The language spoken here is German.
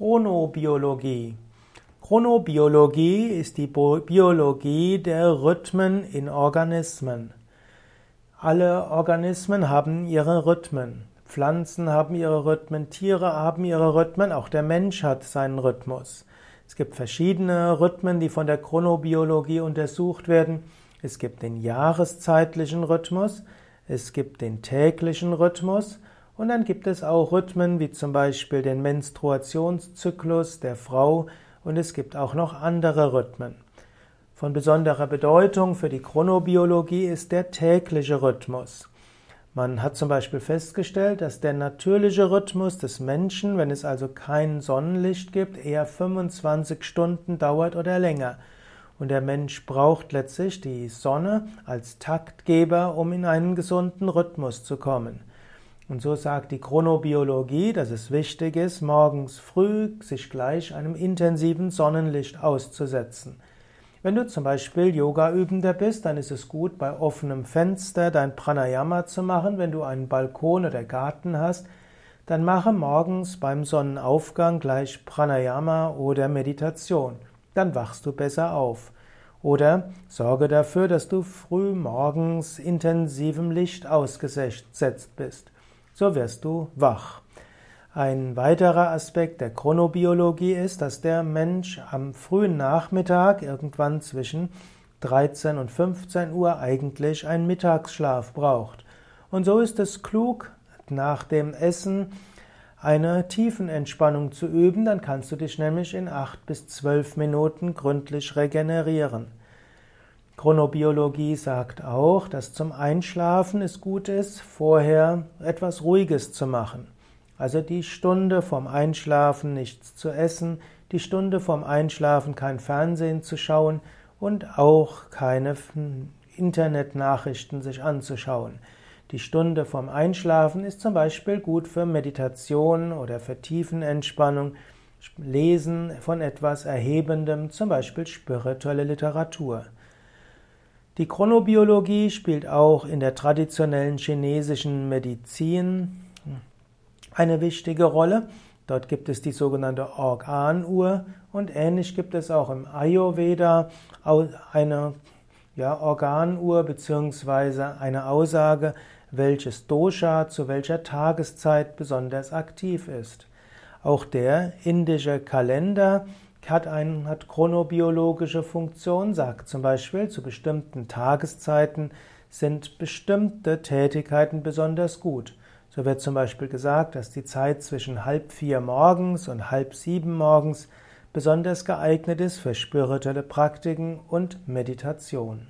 Chronobiologie. Chronobiologie ist die Biologie der Rhythmen in Organismen. Alle Organismen haben ihre Rhythmen. Pflanzen haben ihre Rhythmen, Tiere haben ihre Rhythmen, auch der Mensch hat seinen Rhythmus. Es gibt verschiedene Rhythmen, die von der Chronobiologie untersucht werden. Es gibt den jahreszeitlichen Rhythmus, es gibt den täglichen Rhythmus und dann gibt es auch Rhythmen wie zum Beispiel den Menstruationszyklus der Frau und es gibt auch noch andere Rhythmen. Von besonderer Bedeutung für die Chronobiologie ist der tägliche Rhythmus. Man hat zum Beispiel festgestellt, dass der natürliche Rhythmus des Menschen, wenn es also kein Sonnenlicht gibt, eher 25 Stunden dauert oder länger. Und der Mensch braucht letztlich die Sonne als Taktgeber, um in einen gesunden Rhythmus zu kommen. Und so sagt die Chronobiologie, dass es wichtig ist, morgens früh sich gleich einem intensiven Sonnenlicht auszusetzen. Wenn du zum Beispiel Yoga-Übender bist, dann ist es gut, bei offenem Fenster dein Pranayama zu machen. Wenn du einen Balkon oder Garten hast, dann mache morgens beim Sonnenaufgang gleich Pranayama oder Meditation. Dann wachst du besser auf. Oder sorge dafür, dass du früh morgens intensivem Licht ausgesetzt bist so wirst du wach. Ein weiterer Aspekt der Chronobiologie ist, dass der Mensch am frühen Nachmittag irgendwann zwischen 13 und 15 Uhr eigentlich einen Mittagsschlaf braucht. Und so ist es klug, nach dem Essen eine Tiefenentspannung zu üben, dann kannst du dich nämlich in 8 bis 12 Minuten gründlich regenerieren. Chronobiologie sagt auch, dass zum Einschlafen es gut ist, vorher etwas Ruhiges zu machen. Also die Stunde vorm Einschlafen nichts zu essen, die Stunde vorm Einschlafen kein Fernsehen zu schauen und auch keine Internetnachrichten sich anzuschauen. Die Stunde vorm Einschlafen ist zum Beispiel gut für Meditation oder für Tiefenentspannung, Lesen von etwas Erhebendem, zum Beispiel spirituelle Literatur. Die Chronobiologie spielt auch in der traditionellen chinesischen Medizin eine wichtige Rolle. Dort gibt es die sogenannte Organuhr und ähnlich gibt es auch im Ayurveda eine ja, Organuhr bzw. eine Aussage, welches Dosha zu welcher Tageszeit besonders aktiv ist. Auch der indische Kalender hat, ein, hat chronobiologische Funktion, sagt zum Beispiel, zu bestimmten Tageszeiten sind bestimmte Tätigkeiten besonders gut. So wird zum Beispiel gesagt, dass die Zeit zwischen halb vier morgens und halb sieben morgens besonders geeignet ist für spirituelle Praktiken und Meditation.